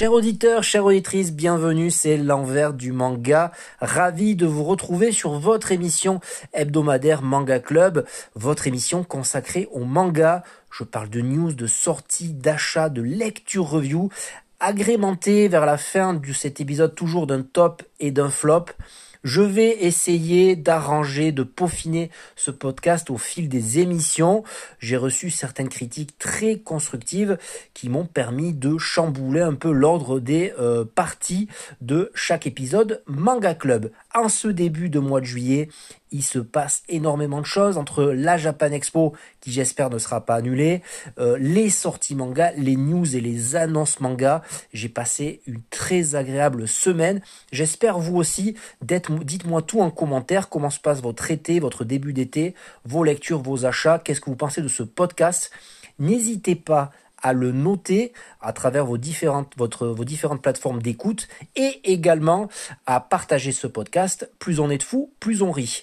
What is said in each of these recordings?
Chers auditeurs, chères auditrices, bienvenue, c'est l'envers du manga. Ravi de vous retrouver sur votre émission hebdomadaire Manga Club, votre émission consacrée au manga. Je parle de news, de sorties, d'achats, de lecture review, agrémenté vers la fin de cet épisode toujours d'un top et d'un flop. Je vais essayer d'arranger, de peaufiner ce podcast au fil des émissions. J'ai reçu certaines critiques très constructives qui m'ont permis de chambouler un peu l'ordre des euh, parties de chaque épisode Manga Club. En ce début de mois de juillet, il se passe énormément de choses entre la Japan Expo, qui j'espère ne sera pas annulée, euh, les sorties manga, les news et les annonces manga. J'ai passé une très agréable semaine. J'espère vous aussi. Dites-moi tout en commentaire. Comment se passe votre été, votre début d'été, vos lectures, vos achats? Qu'est-ce que vous pensez de ce podcast? N'hésitez pas à le noter à travers vos différentes, vos différentes plateformes d'écoute et également à partager ce podcast. Plus on est de fous, plus on rit.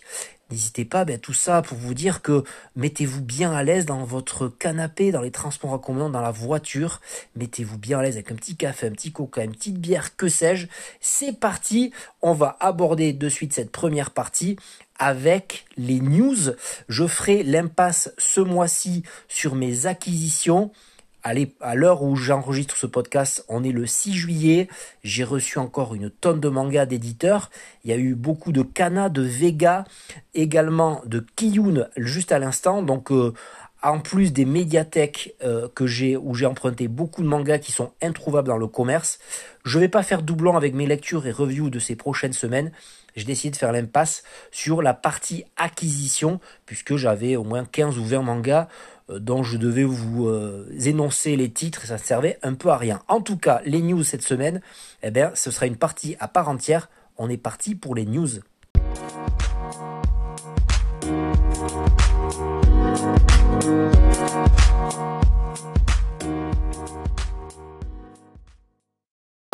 N'hésitez pas, ben, tout ça pour vous dire que mettez-vous bien à l'aise dans votre canapé, dans les transports en commun, dans la voiture. Mettez-vous bien à l'aise avec un petit café, un petit coca, une petite bière, que sais-je. C'est parti, on va aborder de suite cette première partie avec les news. Je ferai l'impasse ce mois-ci sur mes acquisitions. À l'heure où j'enregistre ce podcast, on est le 6 juillet. J'ai reçu encore une tonne de mangas d'éditeurs. Il y a eu beaucoup de Kana, de Vega, également de Kiyun juste à l'instant. Donc, euh, en plus des médiathèques euh, que j'ai où j'ai emprunté beaucoup de mangas qui sont introuvables dans le commerce, je vais pas faire doublon avec mes lectures et reviews de ces prochaines semaines. J'ai décidé de faire l'impasse sur la partie acquisition puisque j'avais au moins 15 ou 20 mangas dont je devais vous euh, énoncer les titres, ça servait un peu à rien. En tout cas, les news cette semaine, eh bien, ce sera une partie à part entière. On est parti pour les news.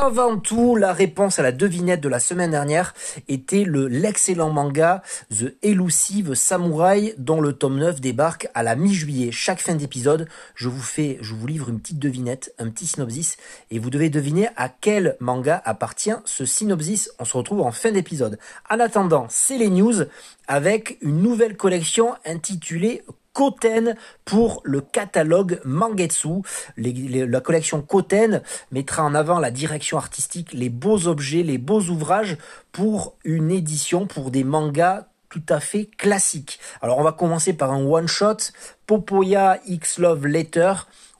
Avant tout, la réponse à la devinette de la semaine dernière était le l'excellent manga The Elusive Samurai dont le tome 9 débarque à la mi-juillet. Chaque fin d'épisode, je vous fais, je vous livre une petite devinette, un petit synopsis et vous devez deviner à quel manga appartient ce synopsis. On se retrouve en fin d'épisode. En attendant, c'est les news avec une nouvelle collection intitulée Koten pour le catalogue Mangetsu. la collection Koten mettra en avant la direction artistique, les beaux objets, les beaux ouvrages pour une édition pour des mangas tout à fait classiques. Alors on va commencer par un one shot, Popoya X Love Letter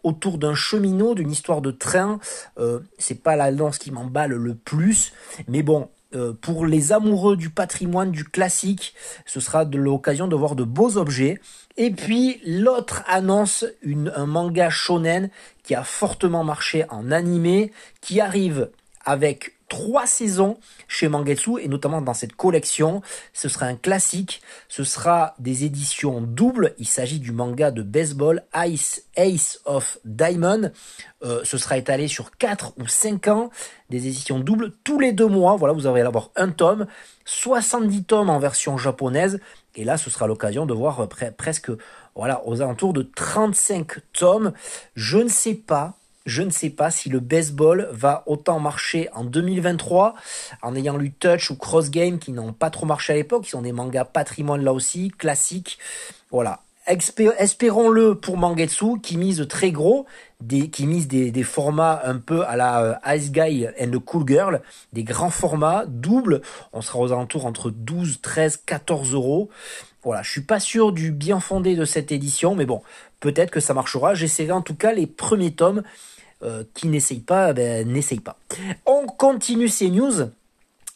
autour d'un cheminot, d'une histoire de train. Euh, c'est pas la lance qui m'emballe le plus, mais bon, euh, pour les amoureux du patrimoine, du classique, ce sera de l'occasion de voir de beaux objets. Et puis l'autre annonce une, un manga shonen qui a fortement marché en animé, qui arrive avec trois saisons chez Mangetsu et notamment dans cette collection. Ce sera un classique. Ce sera des éditions doubles. Il s'agit du manga de baseball Ice Ace of Diamond. Euh, ce sera étalé sur quatre ou cinq ans. Des éditions doubles tous les deux mois. Voilà, vous allez avoir un tome. 70 tomes en version japonaise. Et là, ce sera l'occasion de voir presque, voilà, aux alentours de 35 tomes. Je ne sais pas je ne sais pas si le baseball va autant marcher en 2023 en ayant lu Touch ou Cross Game qui n'ont pas trop marché à l'époque, qui sont des mangas patrimoine là aussi, classiques. Voilà. Espérons-le pour Mangetsu qui mise très gros, qui mise des, des formats un peu à la euh, Ice Guy and the Cool Girl, des grands formats, doubles. On sera aux alentours entre 12, 13, 14 euros. Voilà, je suis pas sûr du bien fondé de cette édition, mais bon, peut-être que ça marchera. J'essaierai en tout cas les premiers tomes euh, qui n'essaye pas, ben, n'essaye pas. On continue ces news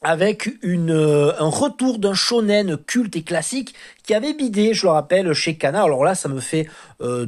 avec une, euh, un retour d'un shonen culte et classique qui avait bidé, je le rappelle, chez Kana. Alors là, ça me fait, euh,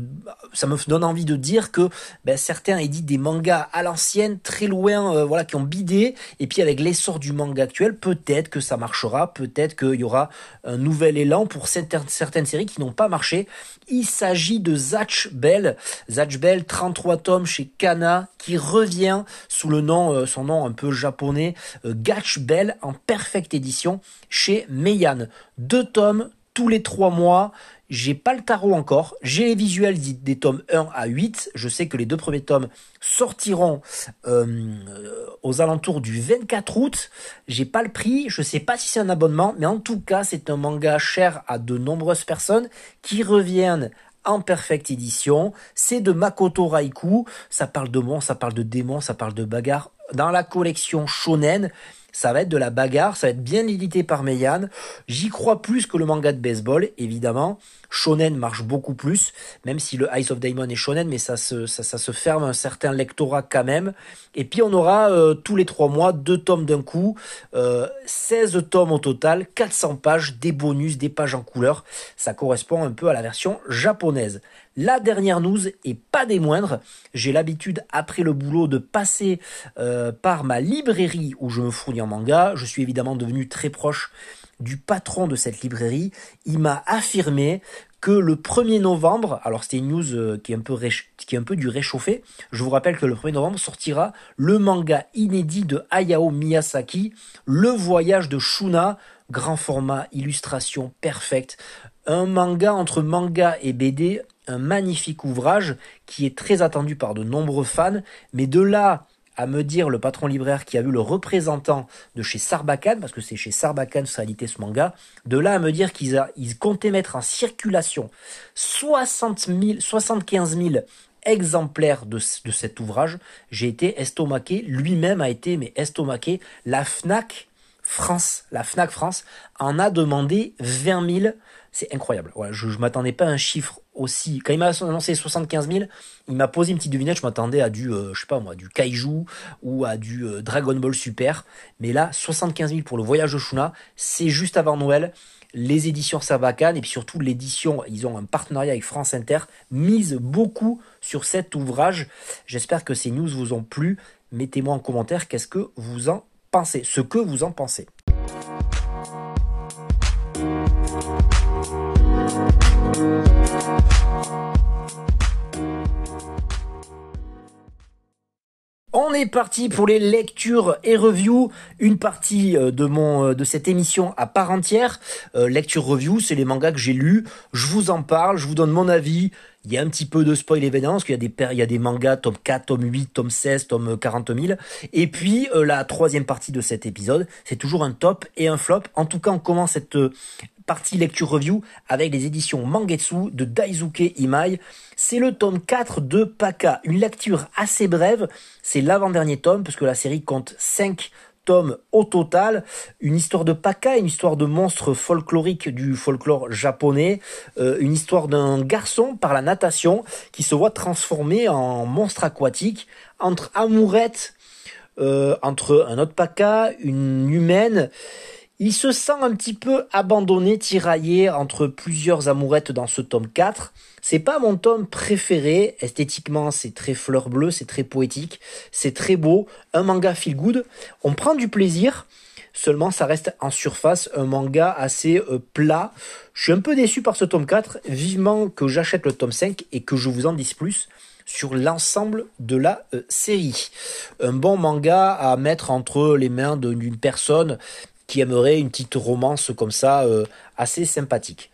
ça me donne envie de dire que ben, certains éditent des mangas à l'ancienne, très loin, euh, voilà, qui ont bidé. Et puis avec l'essor du manga actuel, peut-être que ça marchera, peut-être qu'il y aura un nouvel élan pour certaines, séries qui n'ont pas marché. Il s'agit de Zatch Bell, Zatch Bell, 33 tomes chez Kana, qui revient sous le nom, euh, son nom un peu japonais, Gatch Bell en perfecte édition chez Meian. Deux tomes tous les trois mois. J'ai pas le tarot encore. J'ai les visuels des tomes 1 à 8. Je sais que les deux premiers tomes sortiront euh, aux alentours du 24 août. J'ai pas le prix. Je sais pas si c'est un abonnement, mais en tout cas, c'est un manga cher à de nombreuses personnes qui reviennent en perfecte édition. C'est de Makoto Raikou. Ça parle de monstres, ça parle de démons, ça parle de bagarres. Dans la collection Shonen, ça va être de la bagarre, ça va être bien édité par Meian. J'y crois plus que le manga de baseball, évidemment. Shonen marche beaucoup plus, même si le Ice of Daemon est shonen, mais ça se, ça, se ferme un certain lectorat quand même. Et puis on aura euh, tous les trois mois deux tomes d'un coup, euh, 16 tomes au total, 400 pages, des bonus, des pages en couleur. Ça correspond un peu à la version japonaise. La dernière news, et pas des moindres, j'ai l'habitude après le boulot de passer euh, par ma librairie où je me fournis en manga. Je suis évidemment devenu très proche du patron de cette librairie. Il m'a affirmé que le 1er novembre, alors c'était une news euh, qui est un peu qui est un peu du réchauffé. Je vous rappelle que le 1er novembre sortira le manga inédit de Hayao Miyazaki, Le voyage de Shuna, grand format, illustration perfecte, un manga entre manga et BD un magnifique ouvrage qui est très attendu par de nombreux fans, mais de là à me dire le patron libraire qui a vu le représentant de chez Sarbacane, parce que c'est chez Sarbacane réalité ce manga, de là à me dire qu'ils ils comptaient mettre en circulation 60 000, 75 000 exemplaires de, de cet ouvrage, j'ai été estomaqué, lui-même a été mais estomaqué, la FNAC France, la FNAC France en a demandé 20 000 c'est incroyable. je ne m'attendais pas à un chiffre aussi. Quand il m'a annoncé 75 000, il m'a posé une petite devinette. Je m'attendais à du, euh, je sais pas moi, du Kaiju ou à du euh, Dragon Ball Super. Mais là, 75 000 pour le voyage de Shuna, c'est juste avant Noël. Les éditions Sarbacane et puis surtout l'édition, ils ont un partenariat avec France Inter, mise beaucoup sur cet ouvrage. J'espère que ces news vous ont plu. Mettez-moi en commentaire qu'est-ce que vous en pensez, ce que vous en pensez. On est parti pour les lectures et reviews, une partie euh, de mon euh, de cette émission à part entière. Euh, lecture review, c'est les mangas que j'ai lus, je vous en parle, je vous donne mon avis. Il y a un petit peu de spoil évidemment parce qu'il y a des il des mangas tome 4, tome 8, tome 16, tome 40 000 et puis la troisième partie de cet épisode, c'est toujours un top et un flop. En tout cas, on commence cette partie lecture review avec les éditions Mangetsu de Daisuke Imai. C'est le tome 4 de Paka, une lecture assez brève, c'est l'avant-dernier tome parce que la série compte 5 au total, une histoire de Paka, une histoire de monstre folklorique du folklore japonais, euh, une histoire d'un garçon par la natation qui se voit transformé en monstre aquatique entre amourette, euh, entre un autre Paka, une humaine il se sent un petit peu abandonné, tiraillé entre plusieurs amourettes dans ce tome 4. C'est pas mon tome préféré. Esthétiquement, c'est très fleur bleue, c'est très poétique, c'est très beau. Un manga feel good. On prend du plaisir. Seulement, ça reste en surface un manga assez euh, plat. Je suis un peu déçu par ce tome 4. Vivement que j'achète le tome 5 et que je vous en dise plus sur l'ensemble de la euh, série. Un bon manga à mettre entre les mains d'une personne qui aimerait une petite romance comme ça, euh, assez sympathique.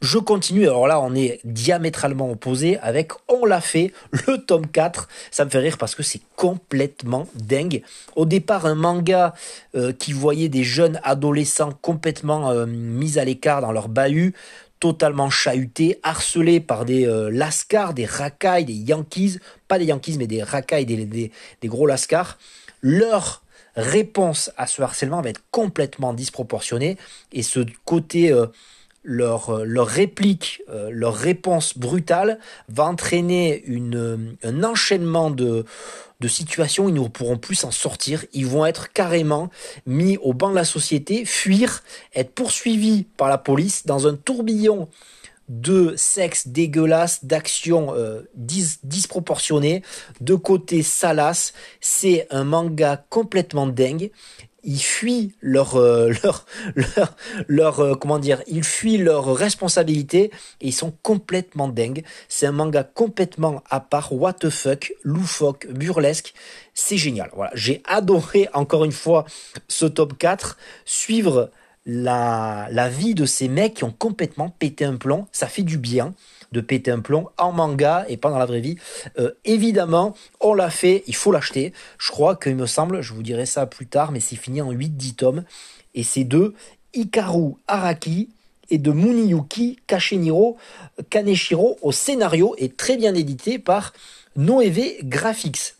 Je continue, alors là on est diamétralement opposé avec On l'a fait, le tome 4. Ça me fait rire parce que c'est complètement dingue. Au départ un manga euh, qui voyait des jeunes adolescents complètement euh, mis à l'écart dans leur bahut, totalement chahutés, harcelés par des lascars, des racailles, des yankees, pas des yankees mais des racailles, des, des, des gros lascars. Leur réponse à ce harcèlement va être complètement disproportionnée. Et ce côté euh, leur, euh, leur réplique, euh, leur réponse brutale va entraîner une, un enchaînement de, de situations, ils ne pourront plus s'en sortir, ils vont être carrément mis au banc de la société, fuir, être poursuivis par la police dans un tourbillon de sexe dégueulasse, d'action euh, disproportionnée, de côté salace. C'est un manga complètement dingue. Ils fuient leur euh, leur leur, leur euh, comment dire, ils fuient leur responsabilité et ils sont complètement dingues. C'est un manga complètement à part, what the fuck, loufoque, burlesque. C'est génial. Voilà, j'ai adoré encore une fois ce top 4, suivre la, vie de ces mecs qui ont complètement pété un plomb. Ça fait du bien de péter un plomb en manga et pas dans la vraie vie. Euh, évidemment, on l'a fait, il faut l'acheter. Je crois qu'il me semble, je vous dirai ça plus tard, mais c'est fini en 8-10 tomes. Et c'est de Hikaru Araki et de Muniyuki Kashiniro Kaneshiro au scénario et très bien édité par Noeve Graphics.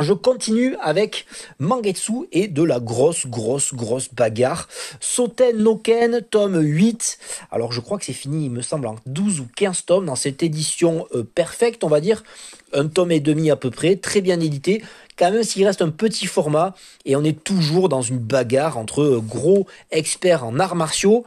Je continue avec Mangetsu et de la grosse, grosse, grosse bagarre. Soten no Ken, tome 8. Alors je crois que c'est fini, il me semble, en 12 ou 15 tomes dans cette édition euh, on va dire. Un tome et demi à peu près, très bien édité. Quand même s'il reste un petit format et on est toujours dans une bagarre entre euh, gros experts en arts martiaux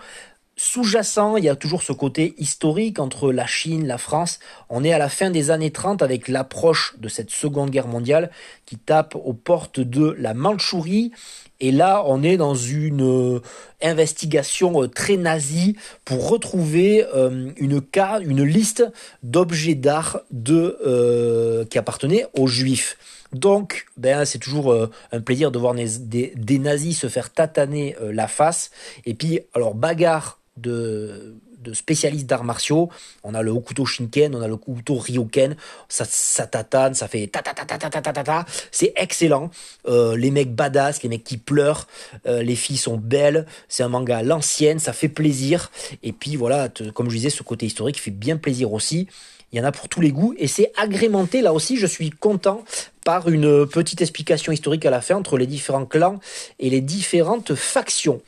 sous-jacent, il y a toujours ce côté historique entre la Chine, la France. On est à la fin des années 30 avec l'approche de cette Seconde Guerre mondiale qui tape aux portes de la Mandchourie. Et là, on est dans une euh, investigation euh, très nazie pour retrouver euh, une une liste d'objets d'art qui appartenaient aux Juifs. Donc, ben, c'est toujours un plaisir de voir des, nazis se faire tataner la face. Et puis, alors, bagarre de, spécialistes d'arts martiaux. On a le Hokuto Shinken, on a le Hokuto Ryoken. Ça, ça tatane, ça fait ta ta ta ta ta ta ta ta. C'est excellent. Euh, les mecs badass, les mecs qui pleurent, euh, les filles sont belles. C'est un manga à l'ancienne, ça fait plaisir. Et puis voilà, comme je disais, ce côté historique fait bien plaisir aussi. Il y en a pour tous les goûts et c'est agrémenté là aussi. Je suis content par une petite explication historique à la fin entre les différents clans et les différentes factions.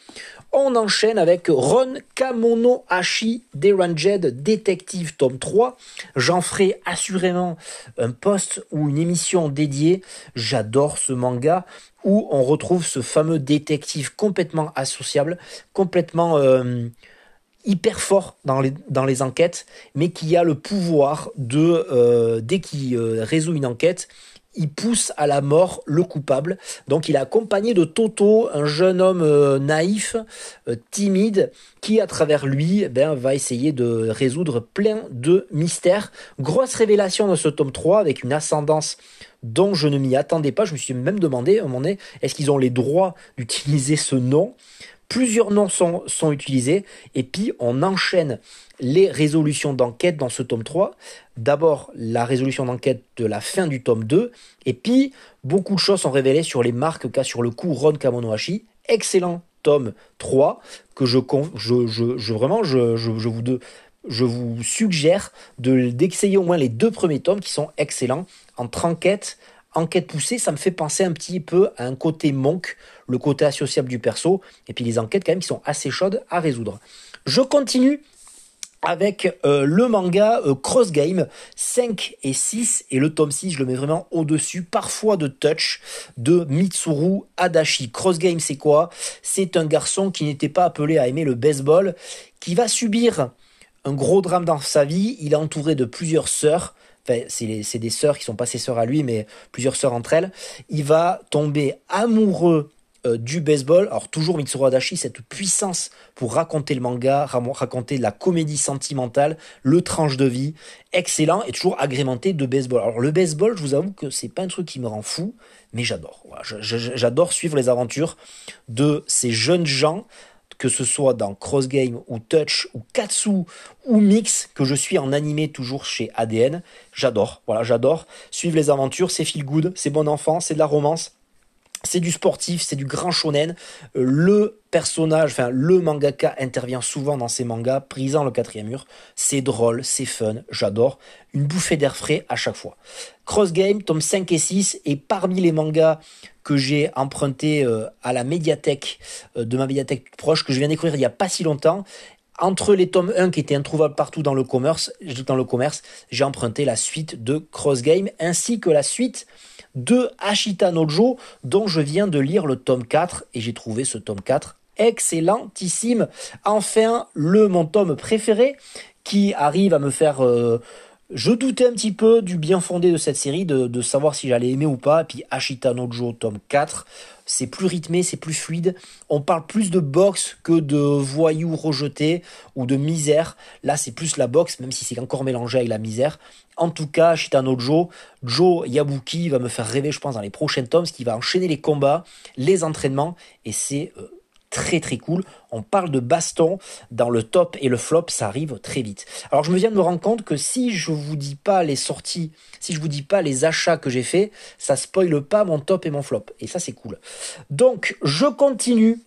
On enchaîne avec Ron Kamono Hashi Deranged Detective tome 3. J'en ferai assurément un post ou une émission dédiée. J'adore ce manga où on retrouve ce fameux détective complètement associable, complètement euh, hyper fort dans les, enquêtes, mais qui a le pouvoir de, euh, dès qu'il euh, résout une enquête, il pousse à la mort le coupable. Donc il est accompagné de Toto, un jeune homme euh, naïf, euh, timide, qui à travers lui ben, va essayer de résoudre plein de mystères. Grosse révélation dans ce tome 3 avec une ascendance dont je ne m'y attendais pas. Je me suis même demandé un moment est-ce qu'ils ont les droits d'utiliser ce nom? Plusieurs noms sont, sont utilisés et puis on enchaîne les résolutions d'enquête dans ce tome 3. D'abord la résolution d'enquête de la fin du tome 2 et puis beaucoup de choses sont révélées sur les marques qu'a sur le coup Ron Kamonohashi. Excellent tome 3 que je, je, vraiment je, vous je vous suggère de d'essayer au moins les deux premiers tomes qui sont excellents entre enquête enquête poussée, ça me fait penser un petit peu à un côté monk, le côté associable du perso, et puis les enquêtes quand même qui sont assez chaudes à résoudre. Je continue avec euh, le manga euh, Cross Game 5 et 6 et le tome 6 je le mets vraiment au-dessus parfois de touch de Mitsuru Adachi. Cross Game c'est quoi? C'est un garçon qui n'était pas appelé à aimer le baseball qui va subir un gros drame dans sa vie, il est entouré de plusieurs sœurs c'est des sœurs qui sont pas ses sœurs à lui, mais plusieurs sœurs entre elles. Il va tomber amoureux euh, du baseball. Alors toujours Mitsuru Adachi, cette puissance pour raconter le manga, raconter la comédie sentimentale, le tranche de vie, excellent et toujours agrémenté de baseball. Alors le baseball, je vous avoue que c'est pas un truc qui me rend fou, mais j'adore. j'adore suivre les aventures de ces jeunes gens que ce soit dans Cross Game ou Touch ou Katsu ou Mix, que je suis en animé toujours chez ADN. J'adore, voilà, j'adore. Suivre les aventures, c'est feel good, c'est bon enfant, c'est de la romance. C'est du sportif, c'est du grand shonen. Euh, le personnage, enfin le mangaka intervient souvent dans ses mangas, brisant le quatrième mur. C'est drôle, c'est fun, j'adore. Une bouffée d'air frais à chaque fois. Cross Game, tome 5 et 6, et parmi les mangas que j'ai emprunté euh, à la médiathèque euh, de ma médiathèque proche, que je viens d'écrire il n'y a pas si longtemps, entre les tomes 1 qui étaient introuvables partout dans le commerce, dans le commerce, j'ai emprunté la suite de Cross Game ainsi que la suite de Ashita Nojo dont je viens de lire le tome 4 et j'ai trouvé ce tome 4 excellentissime. Enfin, le mon tome préféré qui arrive à me faire euh, je doutais un petit peu du bien fondé de cette série, de, savoir si j'allais aimer ou pas. Et puis Ashita Nojo, tome 4, c'est plus rythmé, c'est plus fluide. On parle plus de boxe que de voyous rejetés ou de misère. Là, c'est plus la boxe, même si c'est encore mélangé avec la misère. En tout cas, Ashita Nojo, Joe Yabuki va me faire rêver, je pense, dans les prochains tomes, ce qui va enchaîner les combats, les entraînements, et c'est... Euh, très très cool. On parle de baston dans le top et le flop, ça arrive très vite. Alors je me viens de me rendre compte que si je vous dis pas les sorties, si je vous dis pas les achats que j'ai fait, ça spoile pas mon top et mon flop. Et ça c'est cool. Donc je continue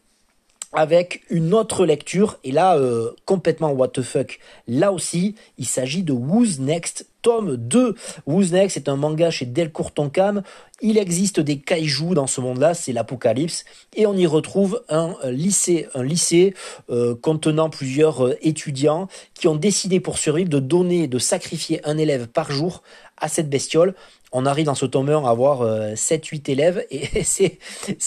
avec une autre lecture, et là, euh, complètement what the fuck. Là aussi, il s'agit de Who's Next, tome 2. Who's Next est un manga chez Delcourt Tonkam. Il existe des kaijus dans ce monde-là, c'est l'apocalypse, et on y retrouve un lycée, un lycée euh, contenant plusieurs euh, étudiants qui ont décidé pour survivre de donner, de sacrifier un élève par jour à cette bestiole on arrive dans ce tome 1 à avoir 7-8 euh, élèves et c'est,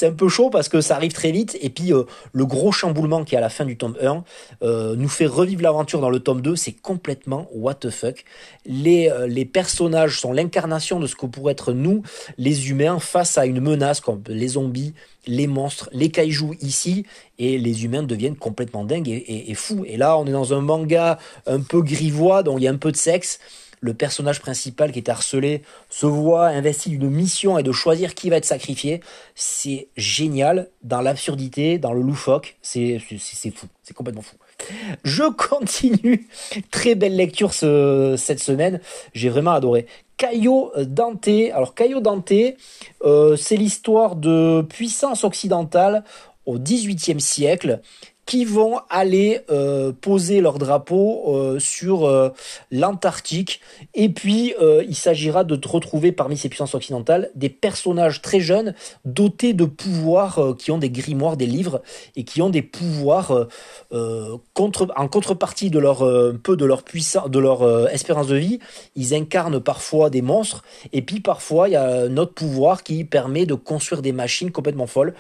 un peu chaud parce que ça arrive très vite et puis euh, le gros chamboulement qui est à la fin du tome 1 euh, nous fait revivre l'aventure dans le tome 2, c'est complètement what the fuck. Les, personnages sont l'incarnation de ce que pourrait être nous, les humains, face à une menace comme les zombies, les monstres, les kaijus ici, et les humains deviennent complètement dingues et, et fous. Et là, on est dans un manga un peu grivois, donc il y a un peu de sexe le personnage principal qui est harcelé se voit investi d'une mission et de choisir qui va être sacrifié. C'est génial dans l'absurdité, dans le loufoque. C'est fou. C'est complètement fou. Je continue. Très belle lecture cette semaine. J'ai vraiment adoré. Caillot Dante. Alors Caillot Dante, euh, c'est l'histoire de puissance occidentale au XVIIIe siècle qui vont aller euh, poser leur drapeau euh, sur euh, l'Antarctique. Et puis, il s'agira de retrouver parmi ces puissances occidentales des personnages très jeunes dotés de pouvoirs qui ont des grimoires, des livres et qui ont des pouvoirs en contrepartie de leur peu de leur puissance, de leur espérance de vie. Ils incarnent parfois des monstres et puis parfois il y a un autre pouvoir qui permet de construire des machines complètement folles.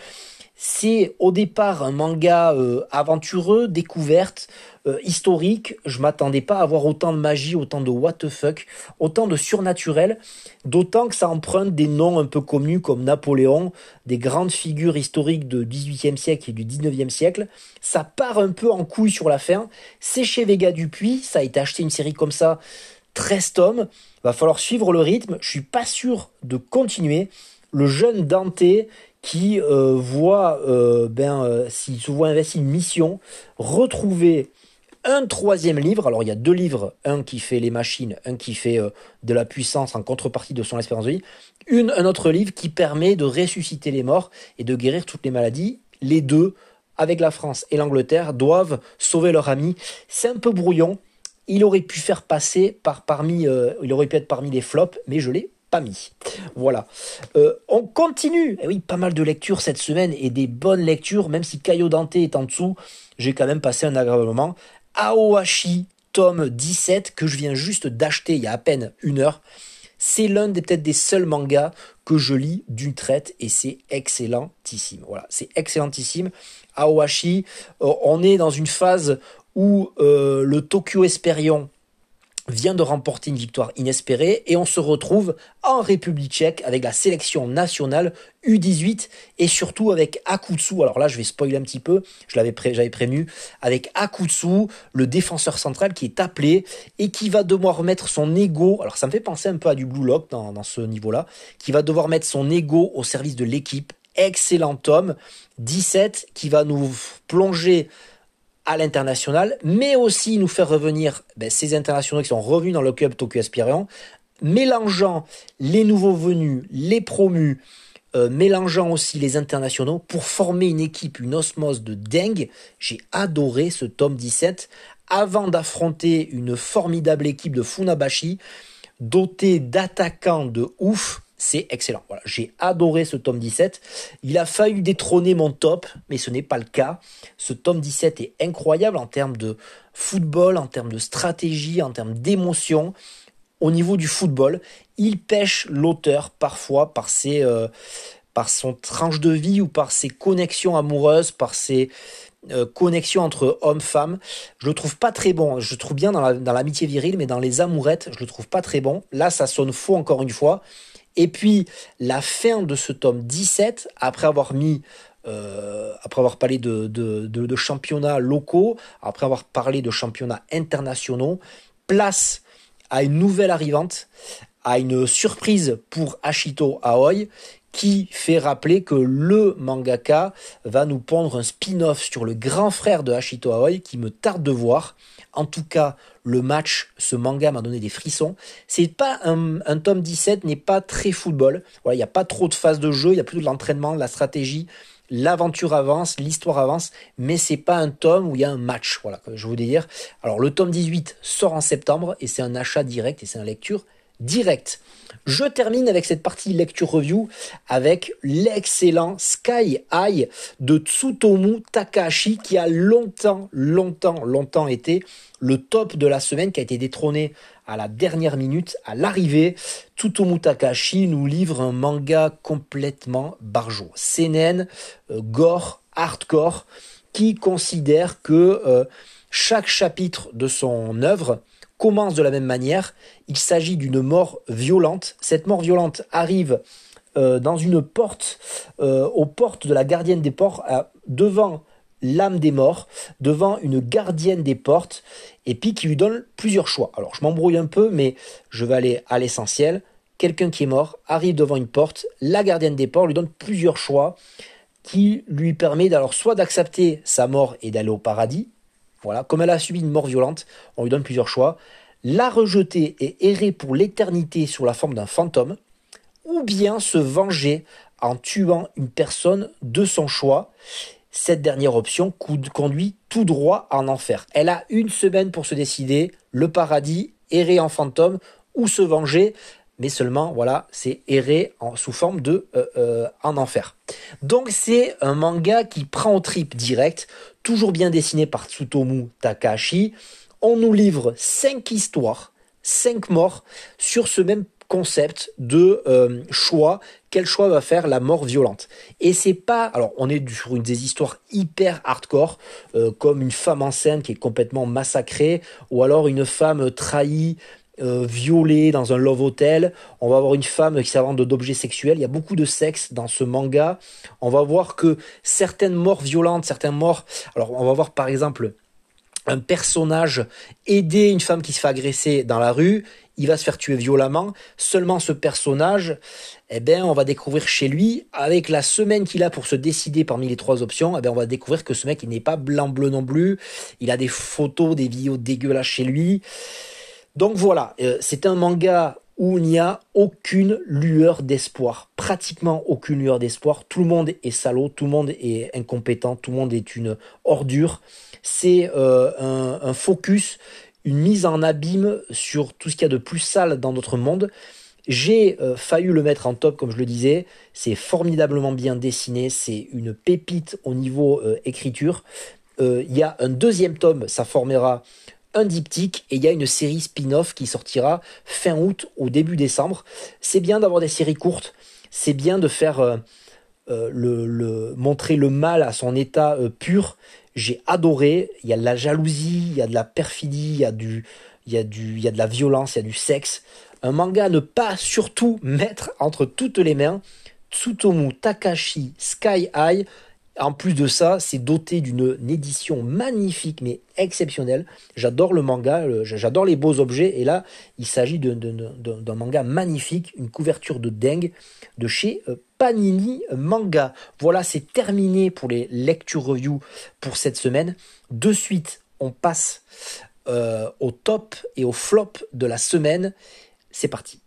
C'est au départ un manga euh, aventureux, découverte, euh, historique. Je m'attendais pas à avoir autant de magie, autant de what the fuck, autant de surnaturel, d'autant que ça emprunte des noms un peu connus comme Napoléon, des grandes figures historiques du XVIIIe siècle et du XIXe siècle. Ça part un peu en couille sur la fin. C'est chez Vega Dupuis, ça a été acheté une série comme ça, 13 tomes. Va falloir suivre le rythme. Je suis pas sûr de continuer. Le jeune Dante, qui euh, voit, euh, ben, euh, s'il se voit investi une mission, retrouver un troisième livre. Alors il y a deux livres, un qui fait les machines, un qui fait de la puissance en contrepartie de son espérance de vie, une, un autre livre qui permet de ressusciter les morts et de guérir toutes les maladies. Les deux, avec la France et l'Angleterre, doivent sauver leur ami. C'est un peu brouillon. Il aurait pu faire passer par parmi, il aurait pu être parmi les flops, mais je l'ai pas mis. Voilà. Euh, on continue. Eh oui, pas mal de lectures cette semaine et des bonnes lectures, même si Caio Dante est en dessous, j'ai quand même passé un agréable moment. Aohashi, tome 17, que je viens juste d'acheter il y a à peine une heure. C'est l'un des peut-être des seuls mangas que je lis d'une traite et c'est excellentissime. Voilà, c'est excellentissime. Aohashi, euh, on est dans une phase où euh, le Tokyo Esperion vient de remporter une victoire inespérée et on se retrouve en République tchèque avec la sélection nationale U18 et surtout avec Akutsu. Alors là, je vais spoiler un petit peu, je l'avais j'avais prévenu, avec Akutsu, le défenseur central qui est appelé et qui va devoir mettre son ego. Alors ça me fait penser un peu à du Blue Lock dans, dans ce niveau-là, qui va devoir mettre son ego au service de l'équipe. Excellent homme, 17 qui va nous plonger à l'international, mais aussi nous faire revenir ben, ces internationaux qui sont revenus dans le club Tokyo Aspirant, mélangeant les nouveaux venus, les promus, euh, mélangeant aussi les internationaux pour former une équipe, une osmose de dingue. J'ai adoré ce tome 17 avant d'affronter une formidable équipe de Funabashi dotée d'attaquants de ouf c'est excellent. J'ai adoré ce tome 17. Il a failli détrôner mon top, mais ce n'est pas le cas. Ce tome 17 est incroyable en termes de football, en termes de stratégie, en termes d'émotion. Au niveau du football, il pêche l'auteur parfois par ses, euh, par son tranche de vie ou par ses connexions amoureuses, par ses euh, connexions entre hommes-femmes. Je le trouve pas très bon. Je le trouve bien dans l'amitié virile, mais dans les amourettes, je le trouve pas très bon. Là, ça sonne faux encore une fois. Et puis la fin de ce tome 17, après avoir mis euh, après avoir parlé de, championnats locaux, après avoir parlé de championnats internationaux, place à une nouvelle arrivante, à une surprise pour Ashito Aoi, qui fait rappeler que le mangaka va nous pondre un spin-off sur le grand frère de Hashito Aoi qui me tarde de voir. En tout cas, le match, ce manga m'a donné des frissons. C'est pas un, tome 17 n'est pas très football. Voilà, il n'y a pas trop de phases de jeu, il y a plutôt de l'entraînement, de la stratégie. L'aventure avance, l'histoire avance, mais c'est pas un tome où il y a un match. Voilà, je vous dire. Alors le tome 18 sort en septembre et c'est un achat direct et c'est une lecture directe. Je termine avec cette partie lecture review avec l'excellent Sky High de Tsutomu Takahashi qui a longtemps, longtemps, longtemps été le top de la semaine qui a été détrôné à la dernière minute, à l'arrivée. Tsutomu Takahashi nous livre un manga complètement barjo. CNN, euh, gore, hardcore, qui considère que euh, chaque chapitre de son œuvre commence de la même manière. Il s'agit d'une mort violente. Cette mort violente arrive euh, dans une porte, euh, aux portes de la gardienne des ports, devant l'âme des morts, devant une gardienne des portes, et puis qui lui donne plusieurs choix. Alors je m'embrouille un peu, mais je vais aller à l'essentiel. Quelqu'un qui est mort arrive devant une porte, la gardienne des ports lui donne plusieurs choix qui lui permet soit d'accepter sa mort et d'aller au paradis, voilà, comme elle a subi une mort violente, on lui donne plusieurs choix. La rejeter et errer pour l'éternité sous la forme d'un fantôme, ou bien se venger en tuant une personne de son choix. Cette dernière option conduit tout droit en enfer. Elle a une semaine pour se décider, le paradis, errer en fantôme ou se venger mais seulement voilà, c'est erré en, sous forme de euh, euh, en enfer. Donc c'est un manga qui prend au trip direct, toujours bien dessiné par Tsutomu Takahashi. On nous livre cinq histoires, cinq morts sur ce même concept de euh, choix. Quel choix va faire la mort violente? Et c'est pas, alors on est sur une des histoires hyper hardcore, comme une femme enceinte qui est complètement massacrée, ou alors une femme trahie euh, violée dans un love hotel. On va avoir une femme qui s'invente d'objets sexuels. Il y a beaucoup de sexe dans ce manga. On va voir que certaines morts violentes, certaines morts. Alors, on va voir par exemple un personnage aider une femme qui se fait agresser dans la rue. Il va se faire tuer violemment. Seulement ce personnage, eh ben, on va découvrir chez lui, avec la semaine qu'il a pour se décider parmi les trois options, eh ben, on va découvrir que ce mec, il n'est pas blanc-bleu non plus. Il a des photos, des vidéos dégueulasses chez lui. Donc voilà, euh, c'est un manga où il n'y a aucune lueur d'espoir, pratiquement aucune lueur d'espoir. Tout le monde est salaud, tout le monde est incompétent, tout le monde est une ordure. C'est euh, un, focus, une mise en abîme sur tout ce qu'il y a de plus sale dans notre monde. J'ai euh, failli le mettre en top, comme je le disais. C'est formidablement bien dessiné. C'est une pépite au niveau écriture. Il y a un deuxième tome, ça formera un diptyque et il y a une série spin-off qui sortira fin août ou début décembre. C'est bien d'avoir des séries courtes, c'est bien de faire euh, euh, le, montrer le mal à son état euh, pur. J'ai adoré. Il y a de la jalousie, il y a de la perfidie, il y a du, il y a du, il y a de la violence, il y a du sexe. Un manga à ne pas surtout mettre entre toutes les mains. Tsutomu Takashi Sky High en plus de ça, c'est doté d'une édition magnifique, mais exceptionnelle. J'adore le manga, j'adore les beaux objets. Et là, il s'agit d'un manga magnifique, une couverture de dingue de chez euh, Panini Manga. Voilà, c'est terminé pour les lectures review pour cette semaine. De suite, on passe euh, au top et au flop de la semaine. C'est parti.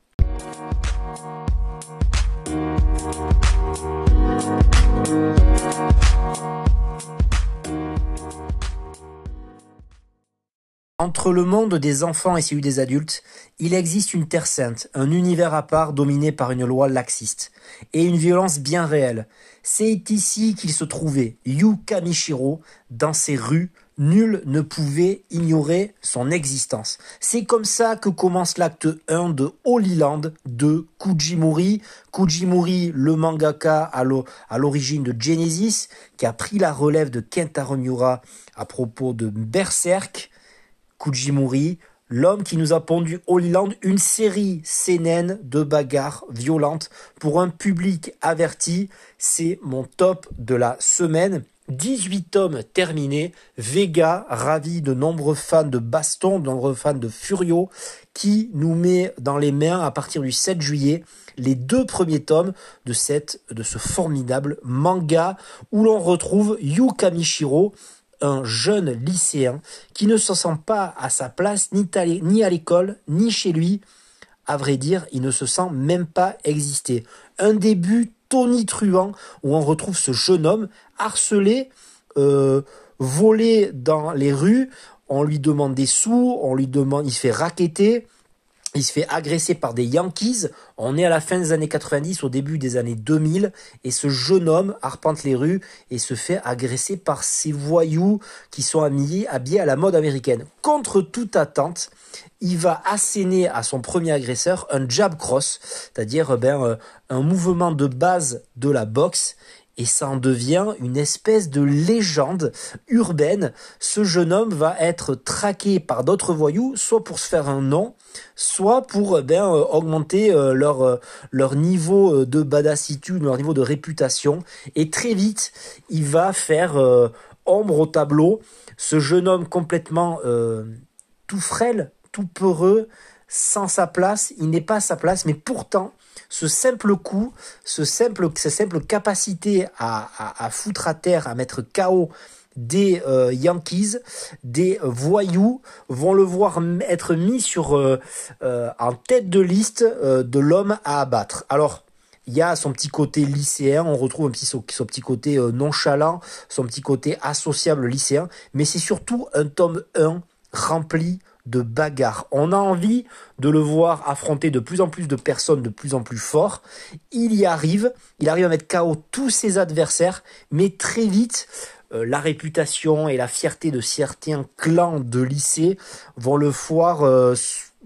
Entre le monde des enfants et celui des adultes, il existe une terre sainte, un univers à part dominé par une loi laxiste, et une violence bien réelle. C'est ici qu'il se trouvait, Yu Kamishiro, dans ses rues, nul ne pouvait ignorer son existence. C'est comme ça que commence l'acte 1 de Holy Land de Kujimori. Kujimori, le mangaka à l'origine de Genesis, qui a pris la relève de Kentaro Miura à propos de Berserk. Kujimori, l'homme qui nous a pondu Holy Land, une série sénène de bagarres violentes pour un public averti. C'est mon top de la semaine. 18 tomes terminés. Vega, ravi de nombreux fans de baston, de nombreux fans de Furio, qui nous met dans les mains à partir du 7 juillet les deux premiers tomes de, cette, ce formidable manga où l'on retrouve Yu Kamishiro, un jeune lycéen qui ne se sent pas à sa place ni à l'école ni chez lui. À vrai dire, il ne se sent même pas exister. Un début tonitruant où on retrouve ce jeune homme harcelé, euh, volé dans les rues. On lui demande des sous, on lui demande, il se fait raqueter, il se fait agresser par des Yankees. On est à la fin des années 90, au début des années 2000, et ce jeune homme arpente les rues et se fait agresser par ces voyous qui sont habillés, habillés à la mode américaine. Contre toute attente, il va asséner à son premier agresseur un jab cross, c'est-à-dire ben, euh, un mouvement de base de la boxe et ça en devient une espèce de légende urbaine. Ce jeune homme va être traqué par d'autres voyous, soit pour se faire un nom, soit pour eh ben, euh, augmenter leur, euh, leur niveau de badassitude, leur niveau de réputation. Et très vite, il va faire ombre au tableau. Ce jeune homme complètement tout frêle, tout peureux, sans sa place, il n'est pas à sa place, mais pourtant, ce simple coup, ce simple, cette simple capacité à, foutre à terre, à mettre KO des euh, Yankees, des voyous, vont le voir être mis sur euh, euh, en tête de liste de l'homme à abattre. Alors, il y a son petit côté lycéen, on retrouve un petit, son, son petit côté nonchalant, son petit côté associable lycéen, mais c'est surtout un tome 1 rempli de bagarre. On a envie de le voir affronter de plus en plus de personnes de plus en plus forts. Il y arrive, il arrive à mettre KO tous ses adversaires, mais très vite, euh, la réputation et la fierté de certains clans de lycée vont le voir, euh,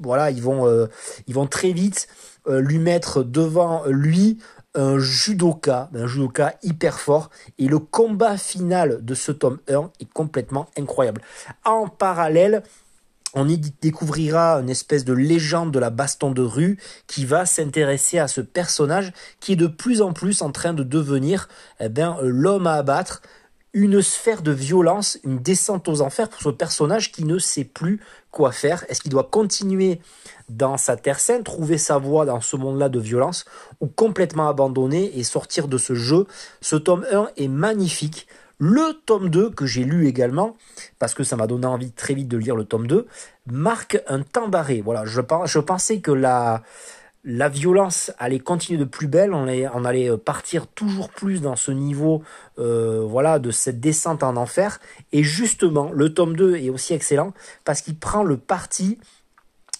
voilà, ils vont, euh, ils vont très vite lui mettre devant lui un judoka, un judoka hyper fort. Et le combat final de ce tome 1 est complètement incroyable. En parallèle, on y découvrira une espèce de légende de la baston de rue qui va s'intéresser à ce personnage qui est de plus en plus en train de devenir eh bien, l'homme à abattre, une sphère de violence, une descente aux enfers pour ce personnage qui ne sait plus quoi faire. Est-ce qu'il doit continuer dans sa terre sainte, trouver sa voie dans ce monde-là de violence, ou complètement abandonner et sortir de ce jeu? Ce tome 1 est magnifique. Le tome 2, que j'ai lu également, parce que ça m'a donné envie très vite de lire le tome 2, marque un temps d'arrêt. Voilà, je, pensais que la, la violence allait continuer de plus belle, on allait, allait partir toujours plus dans ce niveau euh, voilà, de cette descente en enfer. Et justement, le tome 2 est aussi excellent parce qu'il prend le parti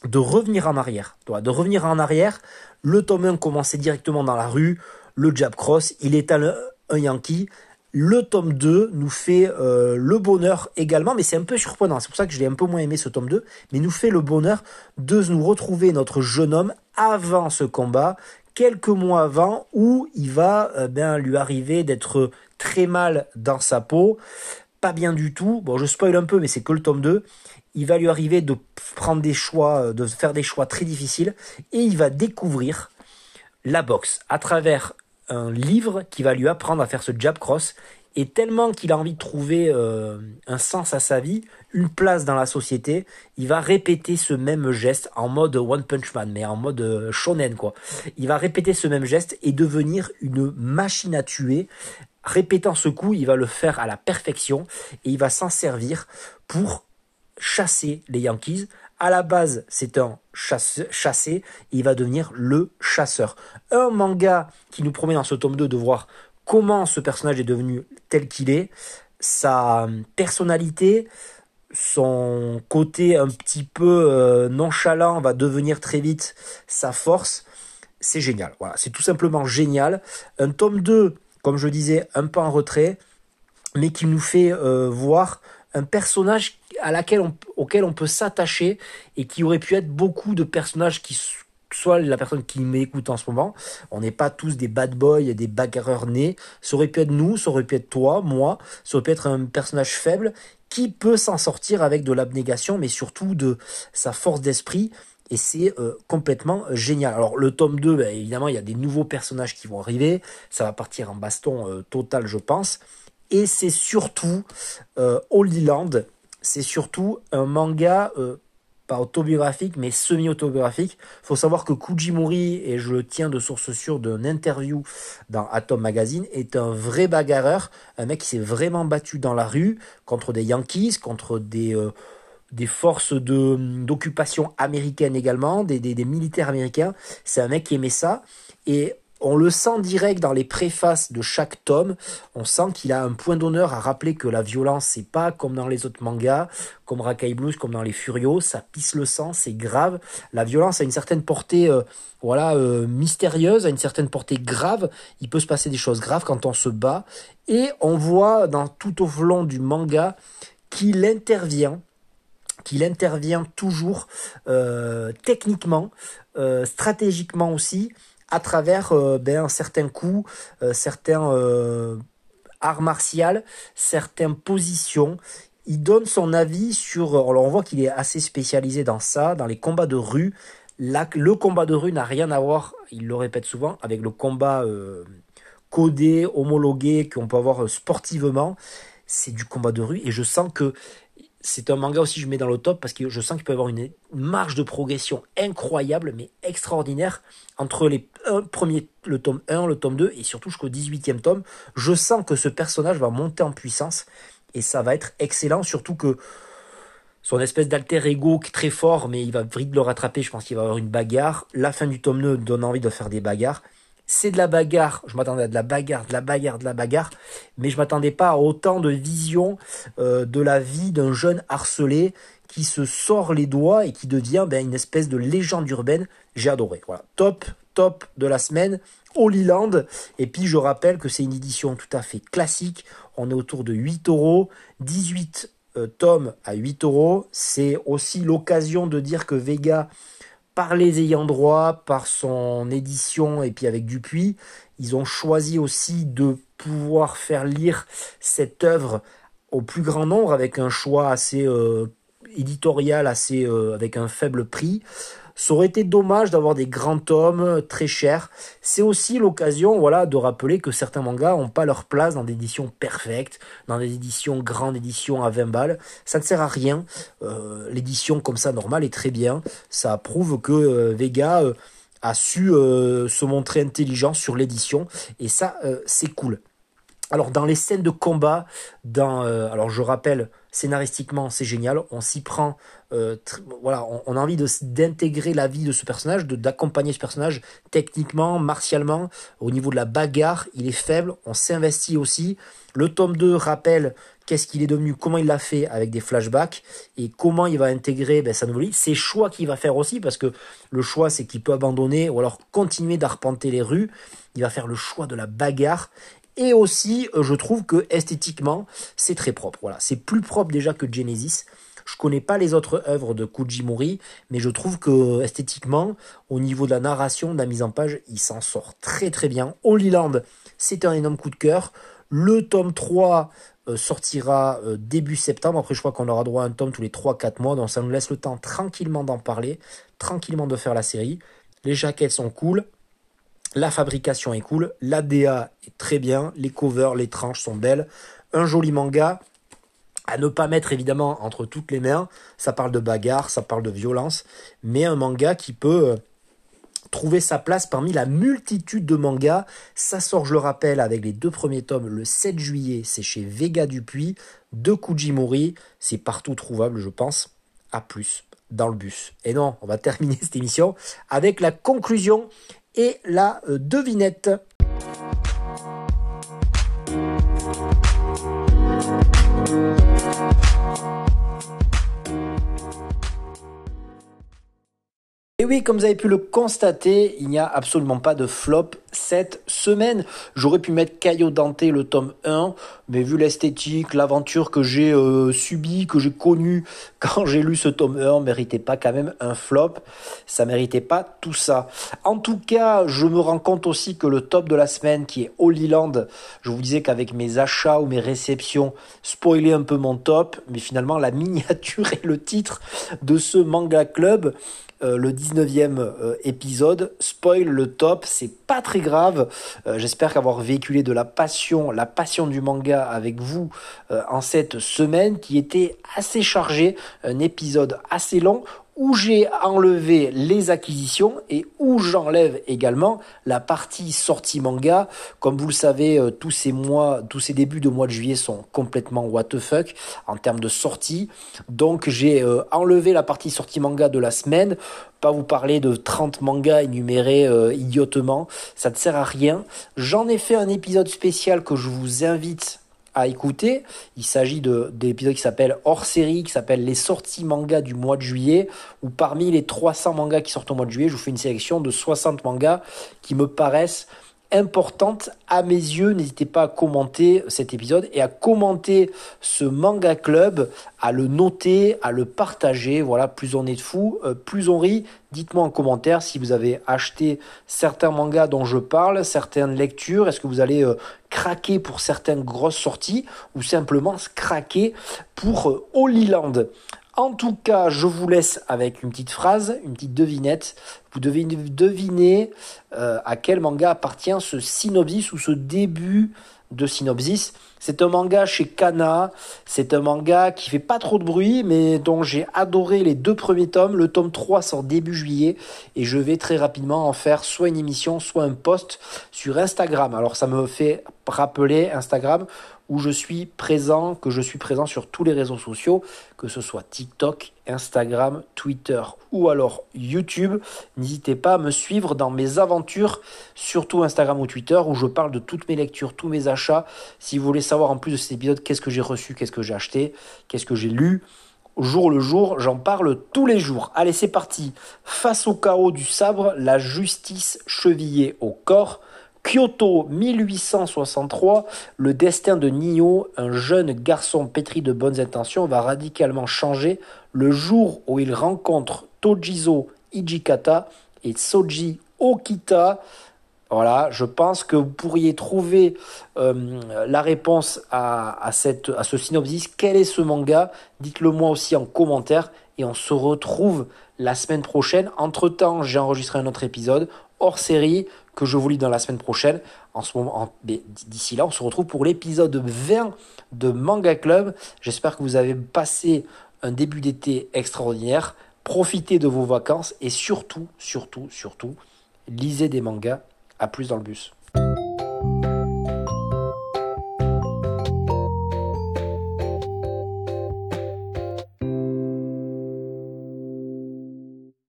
de revenir en arrière. De revenir en arrière, le tome 1 commençait directement dans la rue, le jab cross, il est un Yankee, le tome 2 nous fait euh, le bonheur également, mais c'est un peu surprenant, c'est pour ça que je l'ai un peu moins aimé ce tome 2, mais nous fait le bonheur de nous retrouver notre jeune homme avant ce combat, quelques mois avant, où il va euh, ben, lui arriver d'être très mal dans sa peau, pas bien du tout, bon je spoil un peu, mais c'est que le tome 2, il va lui arriver de prendre des choix, euh, de faire des choix très difficiles, et il va découvrir la boxe à travers un livre qui va lui apprendre à faire ce jab cross. Et tellement qu'il a envie de trouver euh, un sens à sa vie, une place dans la société, il va répéter ce même geste en mode One Punch Man, mais en mode euh, shonen quoi. Il va répéter ce même geste et devenir une machine à tuer. Répétant ce coup, il va le faire à la perfection et il va s'en servir pour chasser les Yankees à la base, c'est un chassé, et il va devenir le chasseur. Un manga qui nous promet dans ce tome 2 de voir comment ce personnage est devenu tel qu'il est, sa personnalité, son côté un petit peu euh, nonchalant va devenir très vite sa force. C'est génial. Voilà, c'est tout simplement génial. Un tome 2, comme je disais, un peu en retrait, mais qui nous fait euh, voir un personnage à laquelle auquel on peut s'attacher et qui aurait pu être beaucoup de personnages qui soit la personne qui m'écoute en ce moment, on n'est pas tous des bad boys, des bagarreurs nés, ça aurait pu être nous, ça aurait pu être toi, moi, ça aurait pu être un personnage faible qui peut s'en sortir avec de l'abnégation, mais surtout de sa force d'esprit, et c'est euh, complètement génial. Alors le tome 2, ben, évidemment, il y a des nouveaux personnages qui vont arriver, ça va partir en baston euh, total, je pense, Et c'est surtout euh, Holy Land, c'est surtout un manga euh, pas autobiographique, mais semi-autobiographique. Faut savoir que Kujimori, et je le tiens de source sûre d'une interview dans Atom Magazine, est un vrai bagarreur, un mec qui s'est vraiment battu dans la rue contre des Yankees, contre des, euh, des forces d'occupation américaines également, des, des, des militaires américains. C'est un mec qui aimait ça. Et on le sent direct dans les préfaces de chaque tome. On sent qu'il a un point d'honneur à rappeler que la violence, c'est pas comme dans les autres mangas, comme Rakai Blues, comme dans les Furios. Ça pisse le sang, c'est grave. La violence a une certaine portée, euh, voilà, euh, mystérieuse, a une certaine portée grave. Il peut se passer des choses graves quand on se bat. Et on voit dans tout au long du manga qu'il intervient qu'il intervient toujours euh, techniquement, stratégiquement aussi, à travers euh, ben, certains coups, euh, certains euh, arts martiaux, certaines positions. Il donne son avis sur. Alors on voit qu'il est assez spécialisé dans ça, dans les combats de rue. le combat de rue n'a rien à voir, il le répète souvent, avec le combat codé, homologué qu'on peut avoir sportivement. C'est du combat de rue et je sens que c'est un manga aussi que je mets dans le top parce que je sens qu'il peut avoir une marge de progression incroyable, mais extraordinaire, entre les premiers, le tome 1, le tome 2 et surtout jusqu'au 18e tome. Je sens que ce personnage va monter en puissance et ça va être excellent, surtout que son espèce d'alter ego qui est très fort, mais il va vite le rattraper. Je pense qu'il va avoir une bagarre. La fin du tome 2 donne envie de faire des bagarres c'est de la bagarre. Je m'attendais à de la bagarre, de la bagarre, de la bagarre, mais je m'attendais pas à autant de vision euh, de la vie d'un jeune harcelé qui se sort les doigts et qui devient ben, une espèce de légende urbaine. J'ai adoré. Voilà, top, top de la semaine. Holy Land. Et puis je rappelle que c'est une édition tout à fait classique. On est autour de 8 euros. 18 euh, tomes à 8 euros. C'est aussi l'occasion de dire que Vega par les ayants droit, par son édition et puis avec Dupuis, ils ont choisi aussi de pouvoir faire lire cette œuvre au plus grand nombre avec un choix assez euh, éditorial, assez euh, avec un faible prix. Ça aurait été dommage d'avoir des grands tomes très chers. C'est aussi l'occasion voilà, de rappeler que certains mangas n'ont pas leur place dans des éditions perfectes, dans des éditions grandes éditions à 20 balles. Ça ne sert à rien. Euh, l'édition comme ça normale est très bien. Ça prouve que euh, Vega euh, a su se montrer intelligent sur l'édition. Et ça, c'est cool. Alors dans les scènes de combat, dans, alors je rappelle, scénaristiquement c'est génial, on s'y prend euh, voilà, on, a envie d'intégrer la vie de ce personnage, d'accompagner ce personnage techniquement, martialement, au niveau de la bagarre, il est faible, on s'investit aussi. Le tome 2 rappelle qu'est-ce qu'il est devenu, comment il l'a fait avec des flashbacks et comment il va intégrer ben, sa nouvelle vie, ses choix qu'il va faire aussi, parce que le choix c'est qu'il peut abandonner ou alors continuer d'arpenter les rues, il va faire le choix de la bagarre et aussi euh, je trouve que esthétiquement c'est très propre, voilà, c'est plus propre déjà que Genesis. Je connais pas les autres œuvres de Kujimori, mais je trouve que esthétiquement, au niveau de la narration, de la mise en page, il s'en sort très très bien. Holy Land, c'est un énorme coup de cœur. Le tome 3 euh, sortira euh, début septembre. Après, je crois qu'on aura droit à un tome tous les 3-4 mois. Donc ça nous laisse le temps tranquillement d'en parler, tranquillement de faire la série. Les jaquettes sont cool. La fabrication est cool. L'ADA est très bien. Les covers, les tranches sont belles. Un joli manga à ne pas mettre évidemment entre toutes les mains. Ça parle de bagarre, ça parle de violence, mais un manga qui peut euh, trouver sa place parmi la multitude de mangas. Ça sort, je le rappelle, avec les deux premiers tomes le 7 juillet. C'est chez Vega Dupuis de Kujimori. C'est partout trouvable, je pense. À plus dans le bus. Et non, on va terminer cette émission avec la conclusion et la euh, devinette. Et oui, comme vous avez pu le constater, il n'y a absolument pas de flop cette semaine. J'aurais pu mettre Caillot Dante le tome 1, mais vu l'esthétique, l'aventure que j'ai euh, subie, que j'ai connue quand j'ai lu ce tome 1, méritait pas quand même un flop. Ça méritait pas tout ça. En tout cas, je me rends compte aussi que le top de la semaine, qui est Holy Land, je vous disais qu'avec mes achats ou mes réceptions, spoilait un peu mon top, mais finalement la miniature et le titre de ce manga club euh, le 19e euh, épisode. Spoil le top, c'est pas très grave. J'espère qu'avoir véhiculé de la passion, la passion du manga avec vous en cette semaine qui était assez chargée, un épisode assez long où j'ai enlevé les acquisitions et où j'enlève également la partie sortie manga. Comme vous le savez, euh, tous ces mois, tous ces débuts de mois de juillet sont complètement what the fuck en termes de sortie. Donc j'ai euh, enlevé la partie sortie manga de la semaine. Pas vous parler de 30 mangas énumérés euh, idiotement, ça ne sert à rien. J'en ai fait un épisode spécial que je vous invite à écouter. Il s'agit d'épisodes qui s'appellent hors série, qui s'appellent les sorties manga du mois de juillet, où parmi les 300 mangas qui sortent au mois de juillet, je vous fais une sélection de 60 mangas qui me paraissent importante à mes yeux. N'hésitez pas à commenter cet épisode et à commenter ce manga club, à le noter, à le partager. Voilà, plus on est de fous, euh, plus on rit. Dites-moi en commentaire si vous avez acheté certains mangas dont je parle, certaines lectures. Est-ce que vous allez euh, craquer pour certaines grosses sorties ou simplement craquer pour euh, Holy Land? En tout cas, je vous laisse avec une petite phrase, une petite devinette. Vous devez deviner euh, à quel manga appartient ce synopsis ou ce début de synopsis. C'est un manga chez Kana. C'est un manga qui fait pas trop de bruit, mais dont j'ai adoré les deux premiers tomes. Le tome 3 sort début juillet et je vais très rapidement en faire soit une émission, soit un post sur Instagram. Alors ça me fait rappeler Instagram où je suis présent, que je suis présent sur tous les réseaux sociaux, que ce soit TikTok, Instagram, Twitter ou alors YouTube. N'hésitez pas à me suivre dans mes aventures, surtout Instagram ou Twitter, où je parle de toutes mes lectures, tous mes achats. Si vous voulez savoir en plus de cet épisode qu'est-ce que j'ai reçu, qu'est-ce que j'ai acheté, qu'est-ce que j'ai lu, jour le jour, j'en parle tous les jours. Allez, c'est parti. Face au chaos du sabre, la justice chevillée au corps. Kyoto 1863, le destin de Nio, un jeune garçon pétri de bonnes intentions, va radicalement changer le jour où il rencontre Tojizo Ijikata et Soji Okita. Voilà, je pense que vous pourriez trouver euh, la réponse à, à ce synopsis. Quel est ce manga? Dites-le moi aussi en commentaire et on se retrouve la semaine prochaine. Entre-temps, j'ai enregistré un autre épisode hors série que je vous lis dans la semaine prochaine. En ce moment, d'ici là, on se retrouve pour l'épisode 20 de Manga Club. J'espère que vous avez passé un début d'été extraordinaire. Profitez de vos vacances et surtout, surtout, surtout, lisez des mangas. À plus dans le bus.